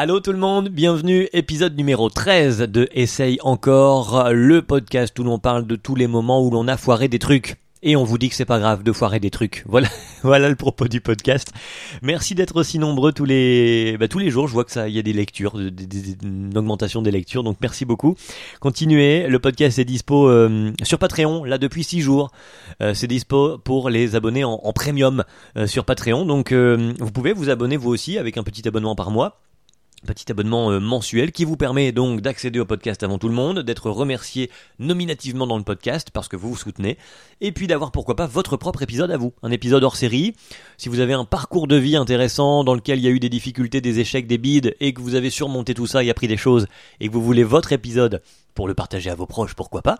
Allô tout le monde, bienvenue, épisode numéro 13 de Essaye encore, le podcast où l'on parle de tous les moments où l'on a foiré des trucs. Et on vous dit que c'est pas grave de foirer des trucs. Voilà, voilà le propos du podcast. Merci d'être aussi nombreux tous les, bah, tous les jours. Je vois que ça, il y a des lectures, une augmentation des lectures. Donc merci beaucoup. Continuez. Le podcast est dispo euh, sur Patreon là depuis six jours. Euh, c'est dispo pour les abonnés en, premium euh, sur Patreon. Donc vous pouvez vous abonner vous aussi avec un petit abonnement par mois petit abonnement euh, mensuel qui vous permet donc d'accéder au podcast avant tout le monde, d'être remercié nominativement dans le podcast parce que vous vous soutenez, et puis d'avoir pourquoi pas votre propre épisode à vous, un épisode hors série. Si vous avez un parcours de vie intéressant dans lequel il y a eu des difficultés, des échecs, des bides, et que vous avez surmonté tout ça et appris des choses, et que vous voulez votre épisode pour le partager à vos proches, pourquoi pas,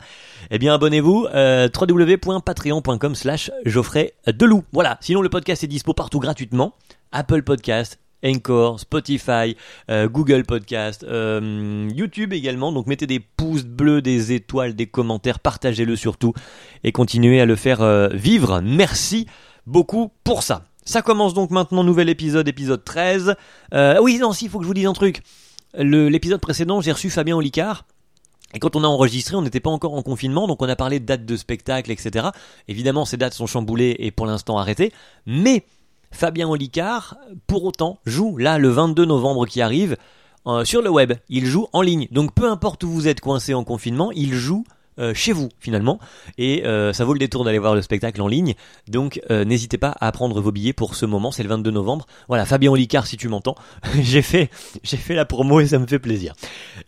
eh bien abonnez-vous euh, www.patreon.com slash Geoffrey. Voilà, sinon le podcast est dispo partout gratuitement, Apple Podcast, Encore, Spotify, euh, Google Podcast, euh, YouTube également. Donc mettez des pouces bleus, des étoiles, des commentaires, partagez-le surtout et continuez à le faire euh, vivre. Merci beaucoup pour ça. Ça commence donc maintenant, nouvel épisode, épisode 13. oui, non, si, il faut que je vous dise un truc. L'épisode précédent, j'ai reçu Fabien Olicard. Et quand on a enregistré, on n'était pas encore en confinement, donc on a parlé de dates de spectacle, etc. Évidemment, ces dates sont chamboulées et pour l'instant arrêtées. Mais Fabien Olicard, pour autant, joue là le 22 novembre qui arrive euh, sur le web. Il joue en ligne. Donc peu importe où vous êtes coincé en confinement, il joue euh, chez vous finalement. Et euh, ça vaut le détour d'aller voir le spectacle en ligne. Donc euh, n'hésitez pas à prendre vos billets pour ce moment. C'est le 22 novembre. Voilà Fabien Olicard si tu m'entends. J'ai fait j'ai fait la promo et ça me fait plaisir.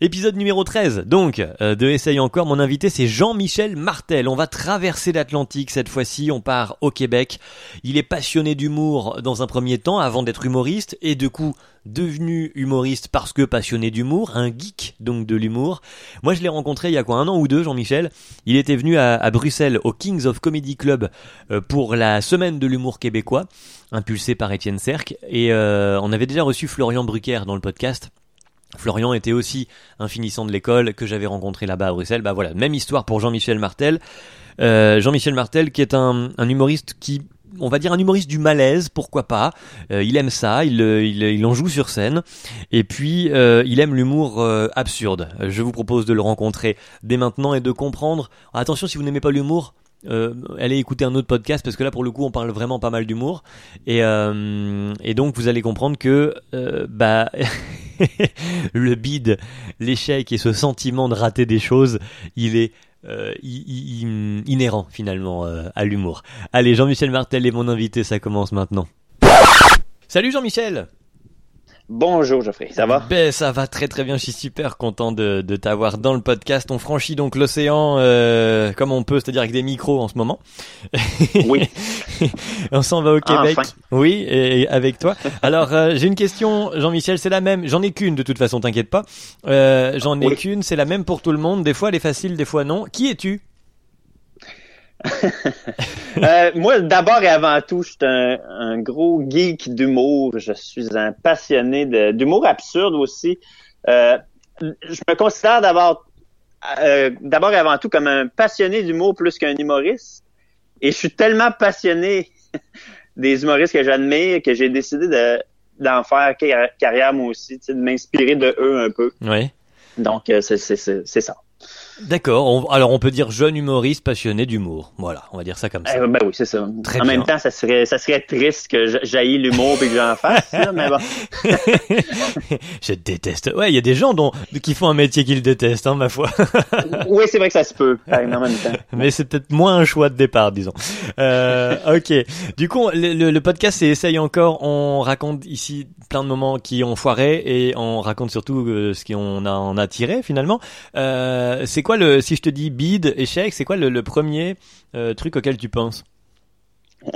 Épisode numéro 13 donc de Essaye encore. Mon invité c'est Jean-Michel Martel. On va traverser l'Atlantique cette fois-ci. On part au Québec. Il est passionné d'humour dans un premier temps avant d'être humoriste. Et de coup devenu humoriste parce que passionné d'humour, un geek donc de l'humour. Moi je l'ai rencontré il y a quoi un an ou deux Jean-Michel. Il était venu à, Bruxelles au Kings of Comedy Club euh, pour la semaine de l'humour québécois, impulsé par Étienne Serc. Et euh, on avait déjà reçu Florian Brucker dans le podcast. Florian était aussi un finissant de l'école que j'avais rencontré là-bas à Bruxelles. Bah voilà, même histoire pour Jean-Michel Martel. Euh, Jean-Michel Martel qui est un humoriste qui on va dire un humoriste du malaise, pourquoi pas. Euh, il aime ça, il, euh, il, il, en joue sur scène. Et puis, euh, il aime l'humour absurde. Je vous propose de le rencontrer dès maintenant et de comprendre. Attention, si vous n'aimez pas l'humour, allez écouter un autre podcast parce que là pour le coup on parle vraiment pas mal d'humour et, et donc vous allez comprendre que bah le bide, l'échec et ce sentiment de rater des choses, il est euh, inhérent finalement euh, à l'humour. Allez, Jean-Michel Martel est mon invité, ça commence maintenant. Salut Jean-Michel Bonjour Geoffrey, ça va? Ben ça va très très bien, je suis super content de, de t'avoir dans le podcast. On franchit donc l'océan euh, comme on peut, c'est-à-dire avec des micros en ce moment. Oui. on s'en va au Québec. Oui, et, avec toi. Alors euh, j'ai une question, Jean-Michel, c'est la même. J'en ai qu'une de toute façon, t'inquiète pas. Euh, J'en ai qu'une, c'est la même pour tout le monde. Des fois elle est facile, des fois non. Qui es-tu? Euh, moi, d'abord et avant tout, je suis un, gros geek d'humour. Je suis un passionné d'humour absurde aussi. Euh, je me considère d'abord euh, d'abord et avant tout comme un passionné d'humour plus qu'un humoriste. Et je suis tellement passionné des humoristes que j'admire que j'ai décidé de d'en faire carrière moi aussi, de m'inspirer de eux un peu. Oui. Donc, c'est ça. D'accord. Alors on peut dire jeune humoriste passionné d'humour. Voilà, on va dire ça comme ça. Eh, ben oui, c'est ça. en même temps, ça serait, ça serait triste que j'aille l'humour et que j'en fasse, mais bon. je déteste. Ouais, il y a des gens dont, qui font un métier qu'ils détestent, hein, ma foi. oui, c'est vrai que ça se peut, en même temps. Mais c'est peut-être moins un choix de départ, disons. Euh, ok. Du coup, le, le podcast, c'est Essaye encore. On raconte ici plein de moments qui ont foiré et on raconte surtout euh, ce qu'on a en a tiré finalement. Euh, c'est quoi le si je te dis bide échec, c'est quoi le, premier euh, truc auquel tu penses?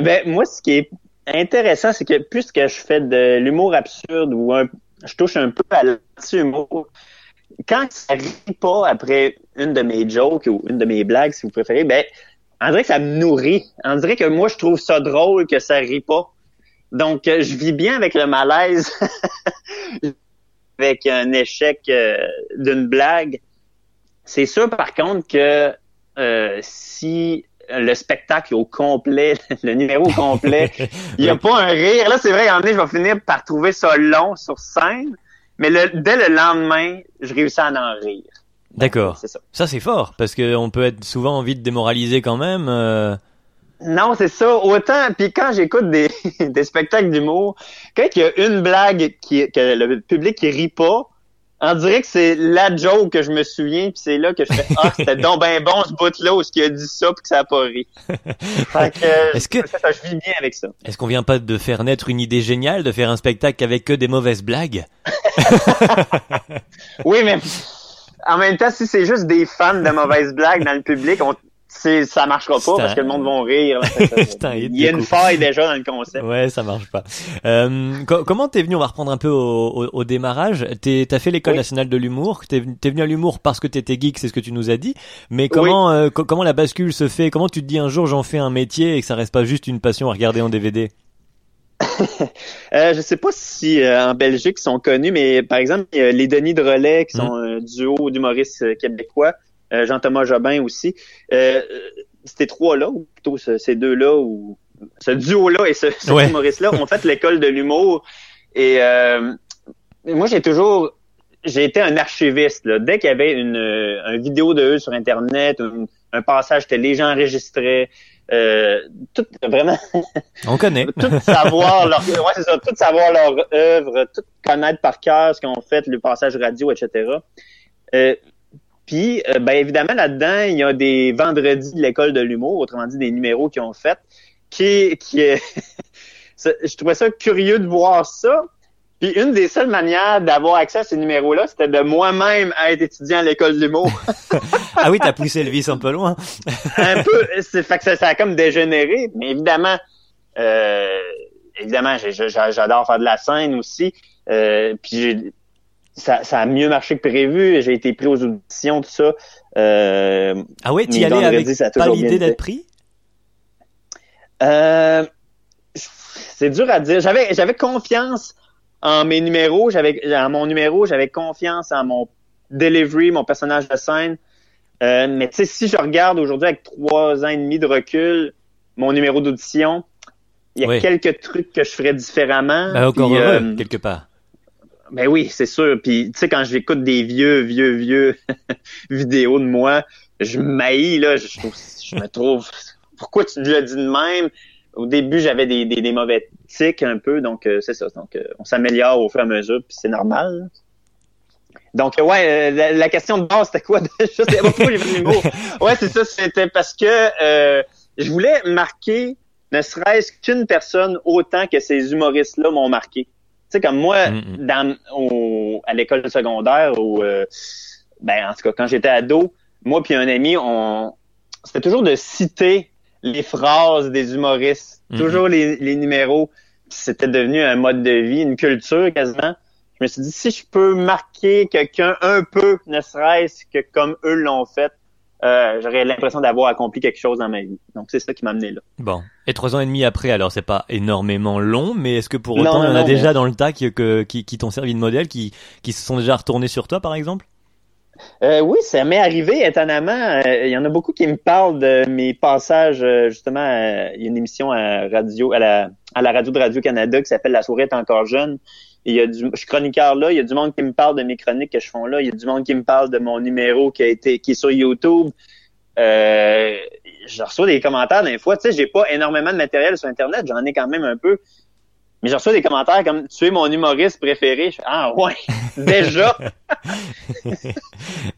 Ben moi ce qui est intéressant c'est que puisque je fais de l'humour absurde ou je touche un peu à l'humour quand ça rit pas après une de mes jokes ou une de mes blagues si vous préférez, ben on dirait que ça me nourrit. On dirait que moi je trouve ça drôle que ça rit pas. Donc, euh, je vis bien avec le malaise, avec un échec euh, d'une blague. C'est sûr, par contre, que euh, si le spectacle au complet, le numéro au complet. Il n'y a pas un rire. Là, c'est vrai, en je vais finir par trouver ça long sur scène, mais le, dès le lendemain, je réussis à en rire. D'accord. Ça, ça c'est fort, parce qu'on peut être souvent envie de démoraliser quand même. Euh. Non, c'est ça. Autant, puis quand j'écoute des, des spectacles d'humour, quand il y a une blague qui, que le public qui rit pas, on dirait que c'est la joke que je me souviens, puis c'est là que je fais ah c'était donc ben bon ce bout là où ce qui a dit ça puis que ça a pas ri. fait que, Est-ce que ça, je vis bien avec ça. Est-ce qu'on vient pas de faire naître une idée géniale de faire un spectacle avec que des mauvaises blagues? Oui, mais en même temps, si c'est juste des fans de mauvaises blagues dans le public, on, c'est ça marchera pas parce que le monde va rire. Il y a une faille déjà dans le concept. Ouais, ça marche pas. Euh, comment t'es venu On va reprendre un peu au, au, démarrage. T'as fait l'école nationale de l'humour. T'es es venu à l'humour parce que t'étais geek, c'est ce que tu nous as dit. Mais comment euh, comment la bascule se fait? Comment tu te dis un jour j'en fais un métier et que ça reste pas juste une passion à regarder en DVD euh, je sais pas si euh, en Belgique ils sont connus, mais par exemple, les Denis de Relais, qui sont mmh. un duo d'humoristes québécois, Jean-Thomas Jobin aussi. Euh, ces trois-là, ou plutôt ces deux-là, ou ce duo-là et ce, humoriste-là ont fait l'école de l'humour. Et euh, moi, j'ai toujours j'ai été un archiviste. Là. Dès qu'il y avait une, une, vidéo de eux sur Internet, un, passage que les gens enregistraient, euh, tout vraiment. On connaît. tout savoir leur, ouais, c'est ça, tout savoir leur œuvre, tout connaître par cœur ce qu'on fait, le passage radio, etc. Euh, puis, euh, ben évidemment, là-dedans, il y a des vendredis de l'école de l'humour, autrement dit des numéros qu'ils ont fait, qui, qui est... je trouvais ça curieux de voir ça. Puis une des seules manières d'avoir accès à ces numéros-là, c'était de moi-même être étudiant à l'école de l'humour. ah oui, t'as poussé le vice un peu loin. un peu, c'est fait que ça, ça, a comme dégénéré, mais évidemment, euh, évidemment, j'adore faire de la scène aussi. Euh, puis ça, a mieux marché que prévu. J'ai été pris aux auditions, tout ça. Euh, ah ouais, tu y allais avec pas l'idée d'être pris? Euh, c'est dur à dire. J'avais, j'avais confiance en mes numéros, j'avais, en mon numéro, j'avais confiance en mon delivery, mon personnage de scène. Euh, mais tu sais, si je regarde aujourd'hui avec trois ans et demi de recul, mon numéro d'audition, il y a quelques trucs que je ferais différemment. Ben, encore heureux, quelque part. Ben oui, c'est sûr. Puis tu sais, quand j'écoute des vieux, vieux, vieux vidéos de moi, je maillis, là, je, je me trouve. Pourquoi tu l'as dit de même? Au début, j'avais des, des, mauvais tics un peu, donc euh, c'est ça. Donc, euh, on s'améliore au fur et à mesure, puis c'est normal. Donc, ouais, euh, la, question de base, c'était quoi? je sais pas pourquoi j'ai. Ouais, c'est ça, c'était parce que je voulais marquer ne serait-ce qu'une personne autant que ces humoristes-là m'ont marqué sais, comme moi, mm, dans, au, à l'école secondaire, ou euh, ben, en tout cas, quand j'étais ado, moi puis un ami, on c'était toujours de citer les phrases des humoristes, mm, toujours les, les numéros. C'était devenu un mode de vie, une culture quasiment. Je me suis dit, si je peux marquer quelqu'un un peu, ne serait-ce que comme eux l'ont fait, euh, j'aurais l'impression d'avoir accompli quelque chose dans ma vie. Donc c'est ça qui m'a amené là. Bon. Et trois ans et demi après, alors c'est pas énormément long, mais est-ce que pour autant il y en a déjà dans le tas qui, qui, qui t'ont servi de modèle, qui, qui se sont déjà retournés sur toi par exemple? Euh, oui, ça m'est arrivé étonnamment. Euh, il y en a beaucoup qui me parlent de mes passages euh, justement. il y a une émission à radio, à la, à la radio de Radio Canada qui s'appelle La soirée est encore jeune il y a du, je suis chroniqueur là, il y a du monde qui me parle de mes chroniques que je fais là, il y a du monde qui me parle de mon numéro qui a été qui est sur YouTube. Euh, je reçois des commentaires des fois, tu sais, j'ai pas énormément de matériel sur internet, j'en ai quand même un peu. Mais je reçois des commentaires comme tu es mon humoriste préféré. Je fais, ah ouais, déjà.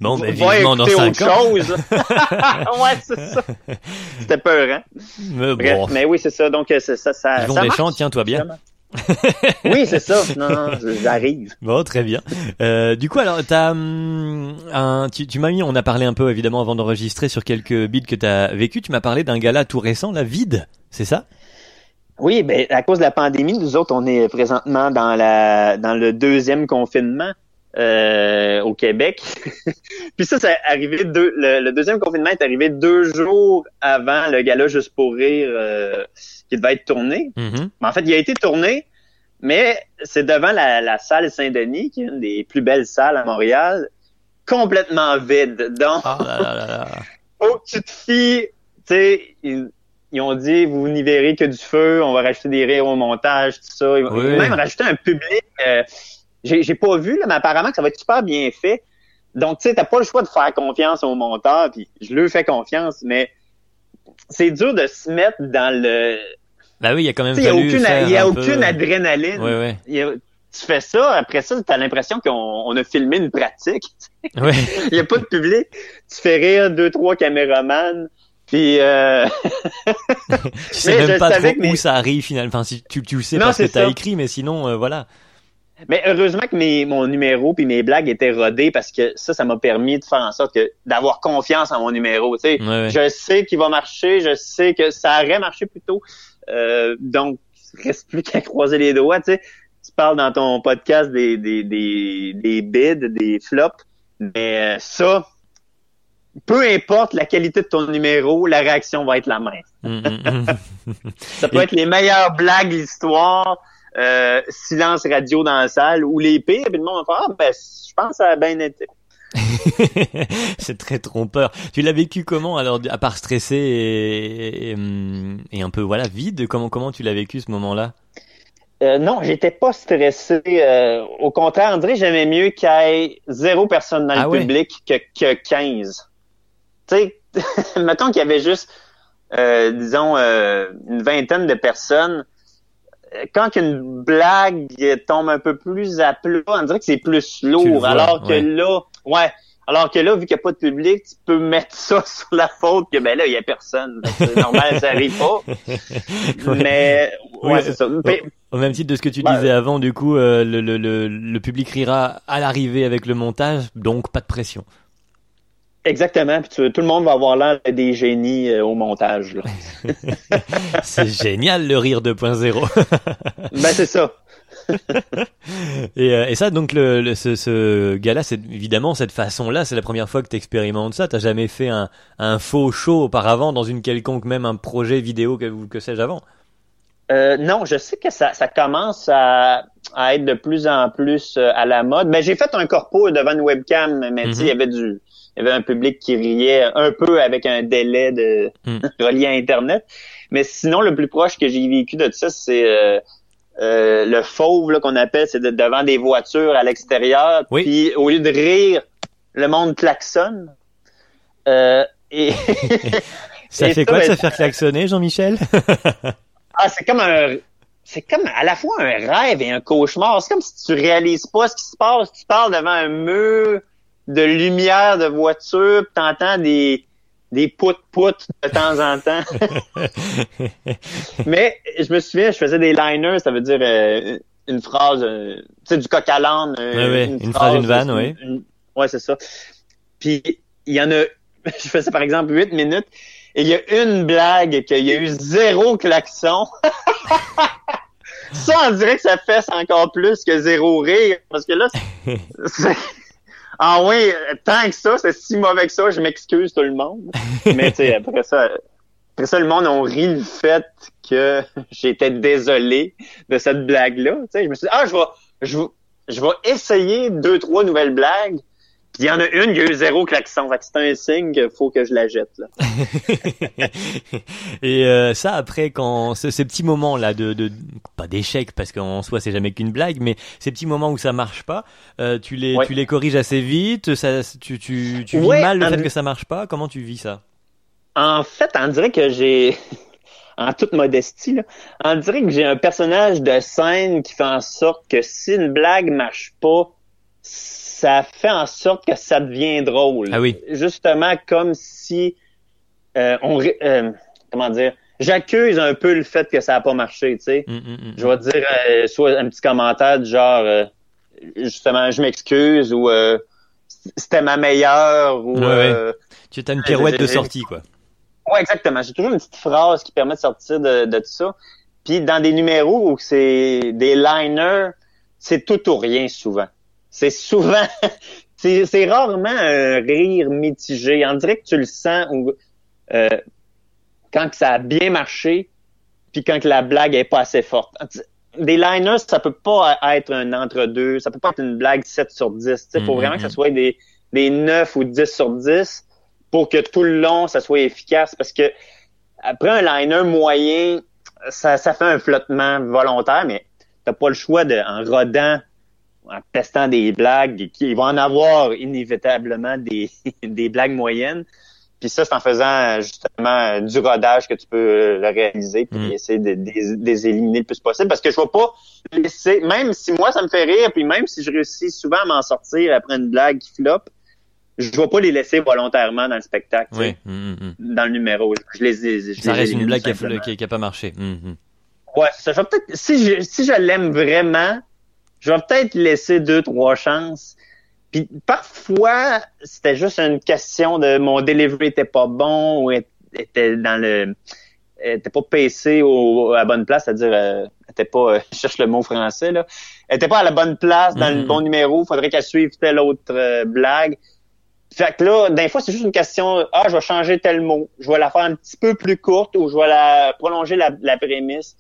bon, ben vivement dans autre chose. ouais, c'est ça. C'était peur, hein? Mais, bon. mais oui, c'est ça. Donc ça, ça, ça. Yvon Deschamps, tiens-toi bien. oui, c'est ça. Non, non, j'arrive. Bon, très bien. Euh, du coup, alors, t'as hum, un, tu, tu m'as mis, on a parlé un peu évidemment avant d'enregistrer sur quelques bits que t'as vécu. Tu m'as parlé d'un gala tout récent, la vide, c'est ça? Oui, ben à cause de la pandémie, nous autres, on est présentement dans la dans le deuxième confinement. Euh, au Québec. Puis ça, c'est arrivé deux, le, deuxième confinement est arrivé deux jours avant le gala Juste pour rire euh, qui devait être tourné. Mm-hmm. En fait, il a été tourné, mais c'est devant la, salle Saint-Denis, qui est une des plus belles salles à Montréal, complètement vide. Donc, oh, là là là. tu te fies sais, ils, ils ont dit, vous n'y verrez que du feu, on va rajouter des rires au montage, tout ça. Ils vont Oui. même rajouter un public. euh, j'ai pas vu, là, mais apparemment que ça va être super bien fait. Donc, tu sais, t'as pas le choix de faire confiance au monteur, puis je lui fais confiance, mais c'est dur de se mettre dans le... Bah oui, il y a quand même il y a aucune, y a un aucune peu- adrénaline. Il y a- tu fais ça, après ça, t'as l'impression qu'on on a filmé une pratique. Ouais. Il y a pas de public. Tu fais rire deux, trois caméramans, puis... Euh... Tu sais Mais même je pas trop où ça arrive finalement. Enfin, si tu, tu le sais Non, parce que t'as écrit, mais sinon, euh, voilà. Mais heureusement que mes, mon numéro puis mes blagues étaient rodées parce que ça, ça m'a permis de faire en sorte que d'avoir confiance en mon numéro. Tu sais, Ouais, ouais. je sais qu'il va marcher, je sais que ça aurait marché plus tôt. Euh, donc, il reste plus qu'à croiser les doigts. Tu sais, tu parles dans ton podcast des des des, des bids, des flops, mais euh, ça, peu importe la qualité de ton numéro, la réaction va être la même. Mm, mm, mm. Ça peut être les meilleures blagues de l'histoire, euh, silence radio dans la salle, ou les pires, puis le monde va faire, ah, ben, je pense que ça a bien été. c'est très trompeur. Tu l'as vécu comment alors, à part stressé et, et, hum, et un peu voilà vide? Comment comment tu l'as vécu ce moment-là? Euh, non, j'étais pas stressé. euh, au contraire, que j'aimais mieux qu'il y ait zéro personne dans Ah le ouais? public que, que 15. Tu sais, mettons qu'il y avait juste, euh, disons, une vingtaine de personnes. Quand une blague tombe un peu plus à plat, on dirait que c'est plus lourd. vois, alors que ouais. là, ouais. Alors que là, vu qu'il n'y a pas de public, tu peux mettre ça sur la faute que ben là, il n'y a personne. C'est normal, ça arrive pas. Ouais. Mais ouais, Oui, c'est ça. Mais- Au même titre de ce que tu disais avant, du coup, euh, le, le, le, le public rira à l'arrivée avec le montage, donc pas de pression. Exactement. Puis tu- tout le monde va avoir l'air des génies euh, au montage. Là. C'est génial le rire 2.0. ben c'est ça. et, euh, et ça, donc, le, le- ce, ce gars-là, c'est évidemment cette façon-là, c'est la première fois que tu expérimentes ça. T'as jamais fait un, un faux show auparavant dans une quelconque, même un projet vidéo que, que sais-je avant? Euh, non, je sais que ça, ça commence à, à être de plus en plus euh, à la mode. Ben j'ai fait un corpo devant une webcam, mais tu sais, il y avait du, il y avait un public qui riait un peu avec un délai de Mhm. relié à Internet. Mais sinon, le plus proche que j'ai vécu de ça, c'est euh, euh, le fauve là, qu'on appelle, c'est de- devant des voitures à l'extérieur. Oui. Puis au lieu de rire, le monde klaxonne. Euh, et Ça Et fait ça, quoi de ben- se faire klaxonner, Jean-Michel? Ah, c'est comme un. C'est comme à la fois un rêve et un cauchemar. C'est comme si tu réalises pas ce qui se passe. Tu parles devant un mur de lumière de voiture, puis t'entends des des pout-pout de temps en temps. Mais je me souviens, je faisais des liners, ça veut dire euh, une phrase, euh, tu sais, du coq à l'âne. euh, Ouais, une phrase, une vanne, une- ouais, c'est ça. Puis il y en a, je faisais par exemple 8 minutes, et il y a une blague qu'il y a eu zéro klaxon. ça, on dirait que ça fesse encore plus que zéro rire, parce que là, ah oui, tant que ça, c'est si mauvais que ça, je m'excuse tout le monde. Mais tu sais, après ça, après ça, le monde a ri le fait que j'étais désolé de cette blague-là. Tu sais, je me suis dit, ah, je vais, je, vais- je vais essayer deux, trois nouvelles blagues. Puis il y en a une, il y a eu zéro klaxon. Fait que c'est un signe qu'il faut que je la jette, là. et euh, ça après quand ce- ces petits moments là de, de pas d'échec parce qu'en soi c'est jamais qu'une blague mais ces petits moments où ça marche pas euh, tu les Ouais. tu les corriges assez vite ça tu tu tu vis Ouais, mal le fait que ça marche pas? Comment tu vis ça? En fait, on dirait que j'ai, en toute modestie, là, on dirait que j'ai un personnage de scène qui fait en sorte que si une blague marche pas, ça fait en sorte que ça devient drôle. Ah oui. Justement, comme si euh, on, euh, comment dire, j'accuse un peu le fait que ça a pas marché, tu sais. Hum, hum, hum. Je vais dire euh, soit un petit commentaire du genre, euh, justement, je m'excuse ou euh, c'était ma meilleure ou. Ouais, ouais. euh, tu as une pirouette de sortie quoi Ouais, exactement. J'ai toujours une petite phrase qui permet de sortir de, de tout ça. Puis dans des numéros où c'est des liners, c'est tout ou rien souvent. C'est souvent, c'est rarement un rire mitigé. On dirait que tu le sens ou euh, quand que ça a bien marché, puis quand que la blague est pas assez forte. Des liners, ça peut pas être un entre-deux, ça peut pas être une blague 7 sur 10. Il faut Mhm, vraiment que ça soit des, des 9 ou 10 sur 10 pour que tout le long, ça soit efficace. Parce que après un liner moyen, ça, ça fait un flottement volontaire, mais t'as pas le choix de, en rodant, en testant des blagues, il va en avoir inévitablement des, des blagues moyennes. Puis ça, c'est en faisant justement du rodage que tu peux le réaliser puis Mm. essayer de, de- de les éliminer le plus possible. Parce que je vais pas laisser, même si moi ça me fait rire, puis même si je réussis souvent à m'en sortir après une blague qui floppe, je vais pas les laisser volontairement dans le spectacle, Oui. mm, mm, dans le numéro. Je les, je Ça les reste une blague qui a, simplement. qui, a- qui a pas marché. Ouais, ça, je peut-être, si je, si je l'aime vraiment, je vais peut-être laisser deux, trois chances. Puis parfois, c'était juste une question de mon delivery était pas bon ou était dans le, était pas au, à la bonne place, c'est-à-dire, euh, était pas, euh, je cherche le mot français, là, Elle était pas à la bonne place, dans le Mhm. bon numéro, faudrait qu'elle suive telle autre euh, blague. Fait que là, des fois, c'est juste une question, ah, je vais changer tel mot, je vais la faire un petit peu plus courte ou je vais la prolonger la, la prémisse.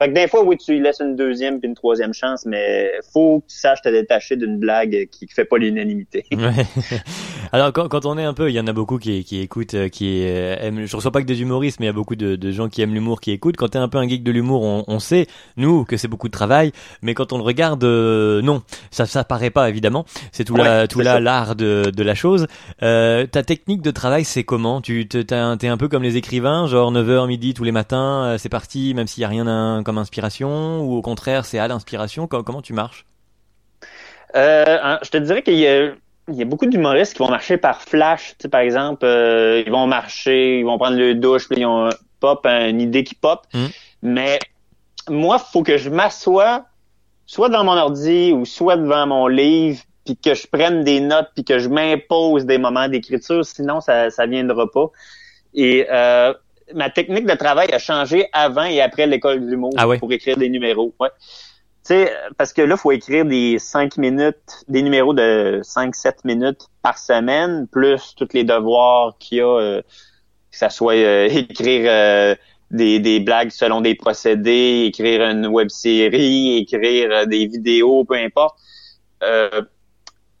Fait que des fois, oui, tu lui laisses une deuxième puis une troisième chance, mais faut que tu saches te détacher d'une blague qui fait pas l'unanimité. Ouais. Alors quand, quand on est un peu, il y en a beaucoup qui, qui écoutent, euh, qui euh, aiment. Je reçois pas que des humoristes, mais il y a beaucoup de, de gens qui aiment l'humour, qui écoutent. Quand t'es un peu un geek de l'humour, on, on sait nous que c'est beaucoup de travail, mais quand on le regarde, euh, non, ça ça paraît pas évidemment. C'est tout Ouais, là, tout là l'art de, de la chose. Euh, ta technique de travail, c'est comment? Tu te- t'es un, un peu comme les écrivains, genre 9h midi tous les matins, euh, c'est parti, même s'il y a rien comme inspiration, ou au contraire c'est à l'inspiration. Com- Comment tu marches? Euh, je te dirais qu'il y a, il y a beaucoup d'humoristes qui vont marcher par flash. Tu sais, par exemple, euh, ils vont marcher, ils vont prendre le douche, puis ils ont un pop, une idée qui pop. Mm. Mais moi, faut que je m'assoie, soit dans mon ordi ou soit devant mon livre, puis que je prenne des notes, puis que je m'impose des moments d'écriture. Sinon, ça, ça viendra pas. Et euh, ma technique de travail a changé avant et après l'école de l'humour Ah pour écrire des numéros. Ouais. Tu sais, parce que là, faut écrire des 5 minutes, des numéros de 5-7 minutes par semaine, plus tous les devoirs qu'il y a, euh, que ça soit euh, écrire euh, des, des blagues selon des procédés, écrire une web série, écrire euh, des vidéos, peu importe. Euh,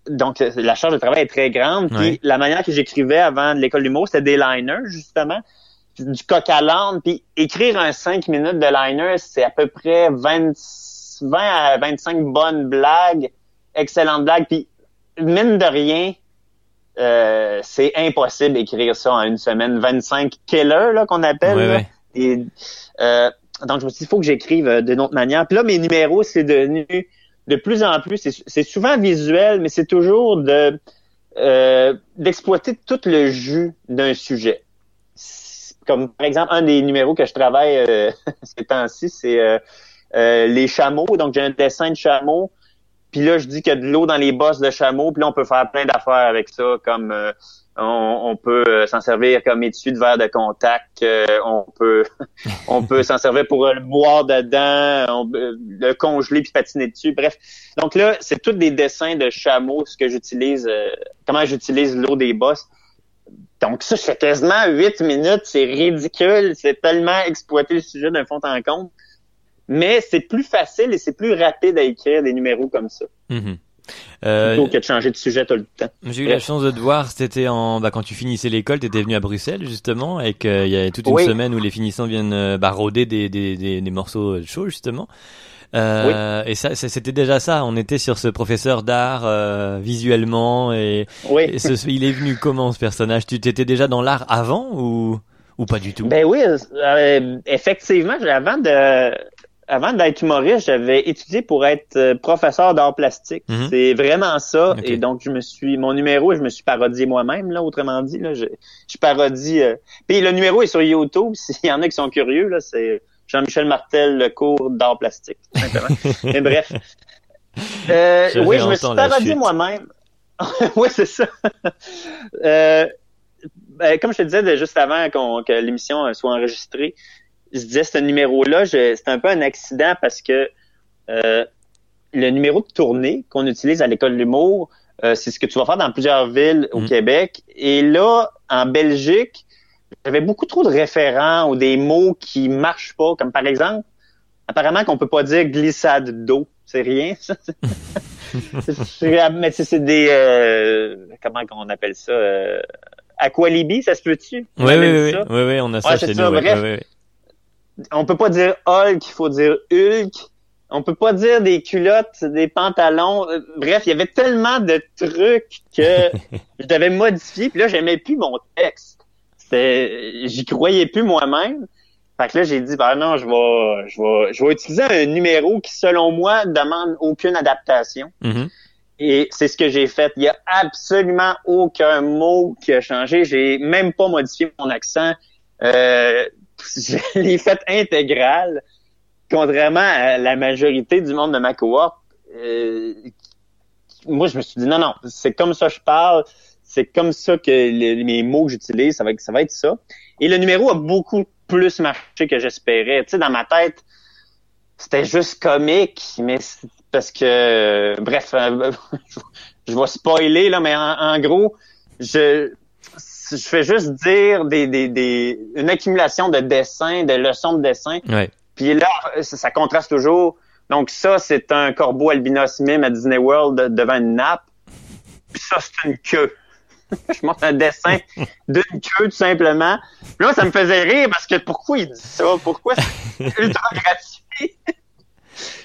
donc, la charge de travail est très grande. Puis la manière que j'écrivais avant de l'école d'humour, c'était des liners, justement du coq à l'âne, puis écrire un 5 minutes de liner, c'est à peu près 20, 20 à 25 bonnes blagues, excellentes blagues, puis mine de rien, euh, c'est impossible d'écrire ça en une semaine. 25 killers, là, qu'on appelle. Là. Et, euh, donc, je me suis dit, il faut que j'écrive euh, d'une autre manière. Puis là, mes numéros, c'est devenu de plus en plus, c'est- souvent visuel, mais c'est toujours de euh, d'exploiter tout le jus d'un sujet. Comme par exemple, un des numéros que je travaille euh, ces temps-ci, c'est euh, les chameaux. Donc, j'ai un dessin de chameau. Puis là, je dis qu'il y a de l'eau dans les bosses de chameau. Puis là, on peut faire plein d'affaires avec ça, comme euh, on, peut euh, s'en servir comme étui de verre de contact. euh, on peut on peut s'en servir pour euh, le boire dedans, on, le congeler puis patiner dessus. Bref, donc là, c'est tous des dessins de chameaux, ce que j'utilise, comment j'utilise l'eau des bosses. Donc ça, je fais quasiment huit minutes, c'est ridicule, c'est tellement exploiter le sujet d'un fond en compte. Mais c'est plus facile et c'est plus rapide à écrire des numéros comme ça, Mhm. Euh, plutôt que de changer de sujet tout le temps. J'ai eu la chance de te voir, c'était en bah, quand tu finissais l'école, tu étais venu à Bruxelles justement, et qu'il y a toute une Oui. semaine où les finissants viennent euh, bah, rôder des, des, des, des morceaux chauds justement. Euh, Et ça, c'était déjà ça. On était sur ce professeur d'art euh, visuellement, et, Oui. et ce- il est venu comment ce personnage? Tu t'étais déjà dans l'art avant ou ou pas du tout? Ben oui, euh, effectivement, j'ai- avant de avant d'être humoriste, j'avais étudié pour être euh, professeur d'art plastique. Mhm. C'est vraiment ça. Et donc je me suis mon numéro, je me suis parodié moi-même là, autrement dit là, je, je parodie. euh, Puis le numéro est sur YouTube. S'il y en a qui sont curieux là, c'est Jean-Michel Martel, le cours d'art plastique. tout simplement. Mais bref. Euh, Je oui, je me suis parodié moi-même. oui, c'est ça. euh, ben, comme je te disais juste avant qu'on- que l'émission euh, soit enregistrée, je disais ce numéro-là, je- c'est un peu un accident parce que euh, le numéro de tournée qu'on utilise à l'école de l'humour, euh, c'est ce que tu vas faire dans plusieurs villes au Mm. Québec. Et là, en Belgique, j'avais beaucoup trop de référents ou des mots qui marchent pas, comme par exemple, apparemment qu'on peut pas dire glissade d'eau. C'est rien, ça. Mais c'est c'est des euh, comment qu'on appelle ça euh, Aqualibi, ça se peut-tu? Oui, oui, oui, oui, oui, on a ça Ouais, chez c'est nous. ça, ouais, bref. ouais, ouais. On peut pas dire Hulk, il faut dire Hulk. On peut pas dire des culottes, des pantalons. Euh, Bref, il y avait tellement de trucs que je devais modifier. Puis là, j'aimais plus mon texte. C'était, j'y croyais plus moi-même. Fait que là, j'ai dit, ben non, je vais, je vais, je vais utiliser un numéro qui, selon moi, demande aucune adaptation. Mhm. Et c'est ce que j'ai fait. Il y a absolument aucun mot qui a changé. J'ai même pas modifié mon accent. Euh, je l'ai fait intégral. Contrairement à la majorité du monde de ma cohorte, euh, moi, je me suis dit, non, non, c'est comme ça que je parle. C'est comme ça que les, mes mots que j'utilise, ça va, être- ça. Et le numéro a beaucoup plus marché que j'espérais. Tu sais, dans ma tête, c'était juste comique, mais parce que, bref, euh, je vais spoiler là, mais en gros, je je fais juste dire des, des, des une accumulation de dessins, de leçons de dessin. Ouais. Puis là, ça, ça contraste toujours. Donc ça, c'est un corbeau albinos mime à Disney World de- devant une nappe. Puis ça, c'est une queue. je montre un dessin d'une queue, tout simplement. Puis là, ça me faisait rire parce que pourquoi il dit ça? Pourquoi c'est ultra gratuit?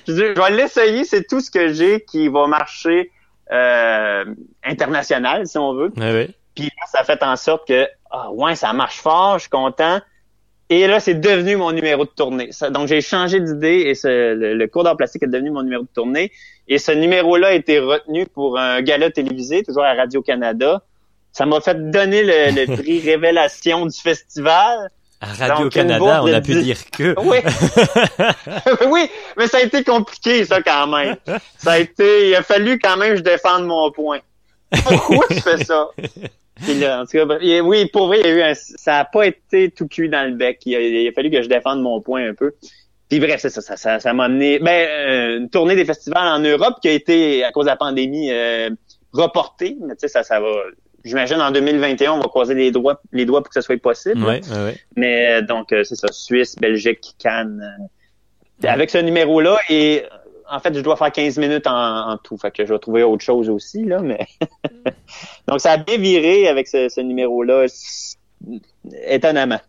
je dis, je vais l'essayer, c'est tout ce que j'ai qui va marcher euh, international, si on veut. Ouais, ouais. Puis là, ça a fait en sorte que, ah ouais, ça marche fort, je suis content. Et là, c'est devenu mon numéro de tournée. Ça- donc, j'ai changé d'idée et ce- le, le cours d'art plastique est devenu mon numéro de tournée. Et ce numéro-là a été retenu pour un gala télévisé, toujours à Radio-Canada. Ça m'a fait donner le, le prix Révélation du festival. À Radio-Canada, on a pu dire que. Oui. oui, mais ça a été compliqué, ça, quand même. Ça a été, il a fallu quand même que je défende mon point. Pourquoi tu fais ça? Puis là, en tout cas, il- oui, pour vrai, il y a eu un, ça a pas été tout cuit dans le bec. Il a, il a fallu que je défende mon point un peu. Puis bref, c'est ça, ça, ça, ça m'a amené, ben, euh, une tournée des festivals en Europe qui a été, à cause de la pandémie, euh, reportée. Mais tu sais, ça, ça va, j'imagine en 2021, on va croiser les doigts, les doigts pour que ça soit possible. Ouais, ouais, ouais. Mais euh, donc, euh, c'est ça, Suisse, Belgique, Cannes. avec ce numéro-là, et en fait, je dois faire 15 minutes en, en tout. Fait que je vais trouver autre chose aussi, là, mais... donc, ça a bien viré avec ce, ce numéro-là, étonnamment.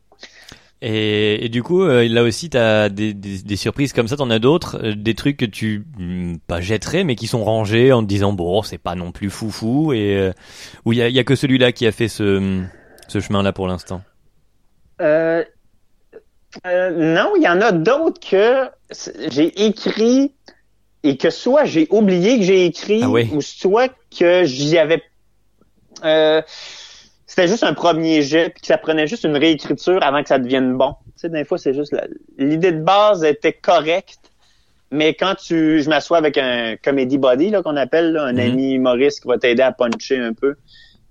Et, et du coup, euh, là aussi, t'as des, des, des surprises comme ça, t'en as d'autres, euh, des trucs que tu hmm, pas jetterais, mais qui sont rangés en te disant bon, c'est pas non plus foufou, et euh, où il y a, il y a que celui-là qui a fait ce ce chemin-là pour l'instant? Euh, euh, non, il y en a d'autres que j'ai écrit et que soit j'ai oublié que j'ai écrit Ah ou soit que j'y avais euh, c'était juste un premier jet puis que ça prenait juste une réécriture avant que ça devienne bon. Tu sais, des fois c'est juste la- l'idée de base était correcte, mais quand tu je m'assois avec un comedy body là qu'on appelle là, un Mhm. ami humoriste qui va t'aider à puncher un peu,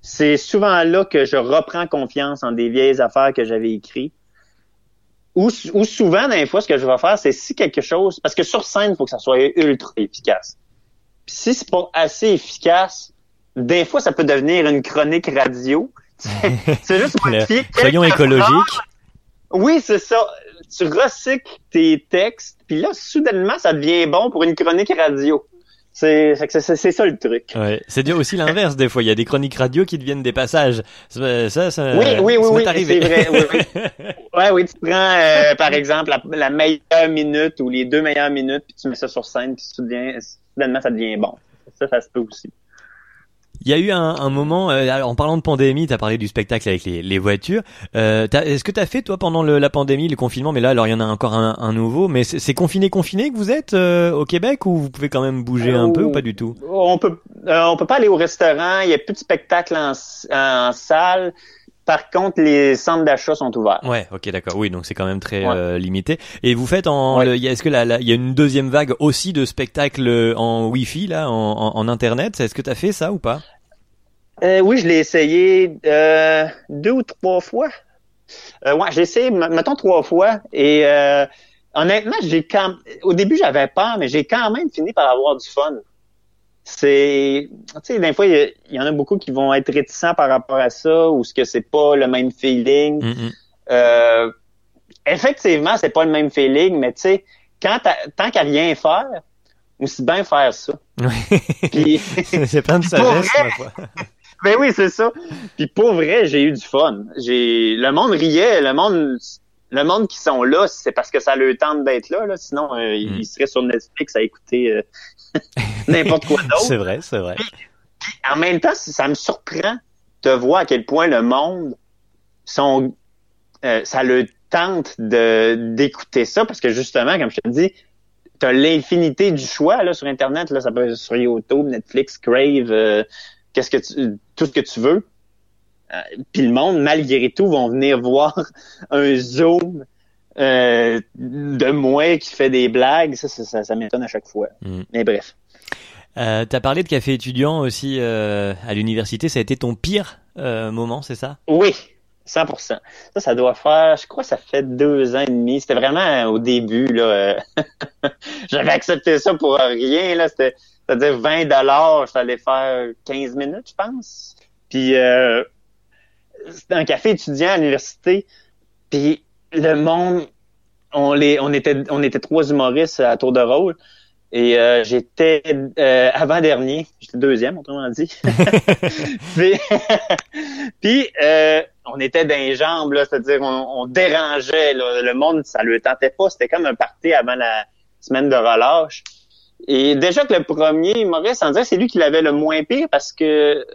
c'est souvent là que je reprends confiance en des vieilles affaires que j'avais écrites. Ou, ou souvent, des fois, ce que je vais faire, c'est si quelque chose, parce que sur scène, il faut que ça soit ultra efficace. Puis si c'est pas assez efficace, des fois, ça peut devenir une chronique radio. c'est juste modifier Soyons écologiques. Oui, c'est ça. Tu recycles tes textes, puis là, soudainement, ça devient bon pour une chronique radio. C'est c'est ça le truc. Ouais. C'est dur aussi l'inverse des fois. Il y a des chroniques radio qui deviennent des passages. Ça, ça, ça Oui, oui, oui, ça oui, c'est vrai, oui, Ouais, oui, tu prends, euh, par exemple, la, la meilleure minute ou les deux meilleures minutes, puis tu mets ça sur scène, puis soudainement, ça devient bon. Ça, ça se peut aussi. Il y a eu un, un moment, euh, en parlant de pandémie, t'as parlé du spectacle avec les, les voitures. Euh, Est-ce que t'as fait toi pendant le- la pandémie, le confinement? Mais là, alors il y en a encore un, un nouveau. Mais c'est confiné, confiné que vous êtes euh, au Québec ou vous pouvez quand même bouger un peu ou pas du tout? On peut, euh, on peut pas aller au restaurant, il y a plus de spectacles en, en salle. Par contre, les centres d'achat sont ouverts. Ouais, ok, d'accord. Oui, donc c'est quand même très Ouais. euh, limité. Et vous faites en, Ouais. est-ce que là, il y a une deuxième vague aussi de spectacles en Wi-Fi là, en, en, en internet? Est-ce que t'as fait ça ou pas? Euh, oui, je l'ai essayé euh, deux ou trois fois. Euh, ouais, j'ai essayé, mettons trois fois. Et euh, honnêtement, j'ai quand au début j'avais peur, mais j'ai quand même fini par avoir du fun. C'est, tu sais, des fois il y, en a beaucoup qui vont être réticents par rapport à ça, ou ce que c'est pas le même feeling. Mm, effectivement, c'est pas le même feeling, mais tu sais, quand t'as- tant qu'à rien faire, aussi bien faire ça. Puis, C'est plein de Pour sagesse, vrai? ma foi. ben oui, c'est ça. Puis pour vrai, j'ai eu du fun. J'ai le monde riait, le monde le monde qui sont là, c'est parce que ça leur tente d'être là, là. Sinon, euh, Mm. ils seraient sur Netflix à écouter euh, n'importe quoi d'autre. c'est vrai, c'est vrai. En même temps, ça me surprend de voir à quel point le monde sont euh, ça leur tente de d'écouter ça parce que justement, comme je te dis, t'as l'infinité du choix là sur internet là, ça peut être sur YouTube, Netflix, Crave, euh, qu'est-ce que tu, tout ce que tu veux. Euh, Puis le monde, malgré tout, vont venir voir un zoom euh, de moi qui fait des blagues. Ça, ça, ça, ça m'étonne à chaque fois. Mm. Mais bref. Euh, T'as parlé de café étudiant aussi euh, à l'université. Ça a été ton pire moment, c'est ça? Oui, 100%. Ça, ça doit faire, je crois, que ça fait deux ans et demi. C'était vraiment au début là. J'avais accepté ça pour rien là. C'était, c'est-à-dire 20 dollars, j'allais faire 15 minutes, je pense. Puis euh, c'était un café étudiant à l'université. Puis le monde, on les, on était, on était trois humoristes à tour de rôle. Et euh, j'étais euh, avant-dernier, j'étais deuxième, autrement dit. puis, puis, euh, on était dans les jambes, c'est-à-dire on, on dérangeait là, le monde, ça lui tentait pas. C'était comme un party avant la semaine de relâche. Et déjà que le premier, Maurice, on dirait c'est lui qui l'avait le moins pire parce que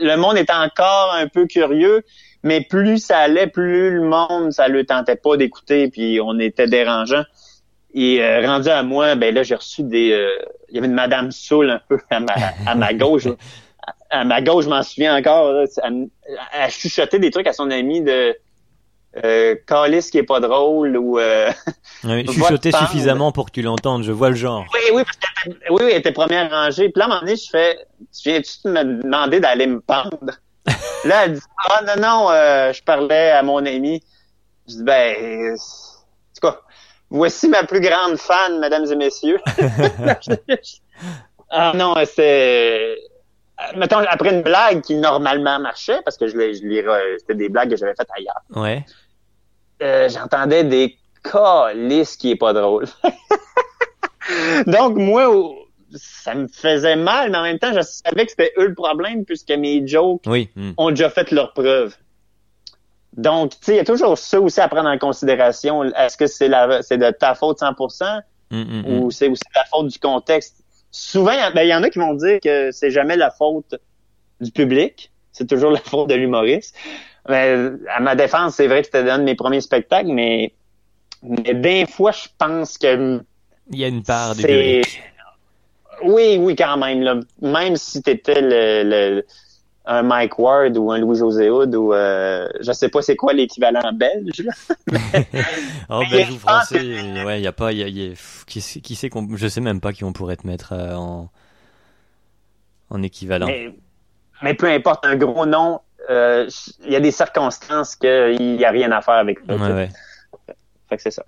le monde était encore un peu curieux, mais plus ça allait, plus le monde, ça le tentait pas d'écouter, puis on était dérangeant. Et euh, rendu à moi, ben là, j'ai reçu des... euh, il y avait une Madame Soul un peu à ma, à ma gauche. À ma gauche, je m'en souviens encore. Là, elle, elle chuchotait des trucs à son ami de... Euh, Calice qui est pas drôle ou... Euh, Va Chuchoter suffisamment pour que tu l'entendes. Je vois le genre. Oui, oui, parce était- oui, oui, elle était première rangée. Puis là, à un moment donné, je fais, tu viens-tu de me demander d'aller me pendre? là, elle dit, ah non, non, euh, je parlais à mon ami. Je dis, ben, en tout cas, voici ma plus grande fan, mesdames et messieurs. ah non, c'est... Mettons, après une blague qui normalement marchait, parce que je l'ai, je c'était des blagues que j'avais faites ailleurs, Ouais. Euh, j'entendais des calices qui est pas drôle. Donc, moi, ça me faisait mal, mais en même temps, je savais que c'était eux le problème puisque mes jokes Oui. ont déjà fait leur preuve. Donc, tu sais, il y a toujours ça aussi à prendre en considération. Est-ce que c'est la, c'est de ta faute 100% Mm, mm, mm. ou c'est aussi la faute du contexte? Souvent, il y en- ben, il y en a qui vont dire que c'est jamais la faute du public. C'est toujours la faute de l'humoriste. Mais à ma défense, c'est vrai que c'était un de mes premiers spectacles, mais, mais des fois, je pense que Il y a une part public. Oui, oui, quand même. Là. Même si t'étais le, le, un Mike Ward ou un Louis-José Hood ou euh, je sais pas c'est quoi l'équivalent belge. Là. Oh, Mais belge ou français, euh, ouais, il y a pas, y a, y qui, sait- qui sait qu'on, je sais même pas qui on pourrait te mettre euh, en, en équivalent. Mais, mais peu importe, un gros nom, euh, il y a des circonstances qu'il n'y a rien à faire avec ça. Ouais, ouais. Fait que c'est ça.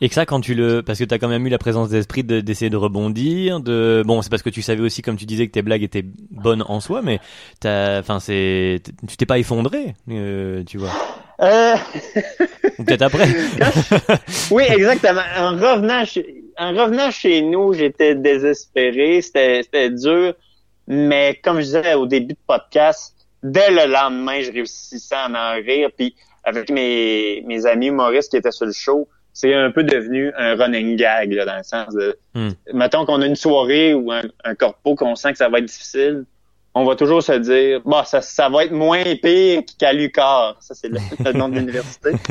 Et que ça, quand tu le, parce que t'as quand même eu la présence d'esprit de- d'essayer de rebondir, de, bon, c'est parce que tu savais aussi, comme tu disais, que tes blagues étaient bonnes en soi, mais t'as, enfin, c'est, tu t'es pas effondré, euh, tu vois. Euh, peut-être après. oui, exactement. En revenant chez, en revenant chez nous, j'étais désespéré. C'était, c'était dur. Mais comme je disais au début de podcast, dès le lendemain, je réussissais à en rire. Puis avec mes, mes amis humoristes qui étaient sur le show, c'est un peu devenu un running gag, là, dans le sens de, Hmm. mettons qu'on a une soirée ou un, un corpo qu'on sent que ça va être difficile, on va toujours se dire, bah, ça, ça va être moins pire qu'à Lucar. Ça, c'est le, le nom de l'université.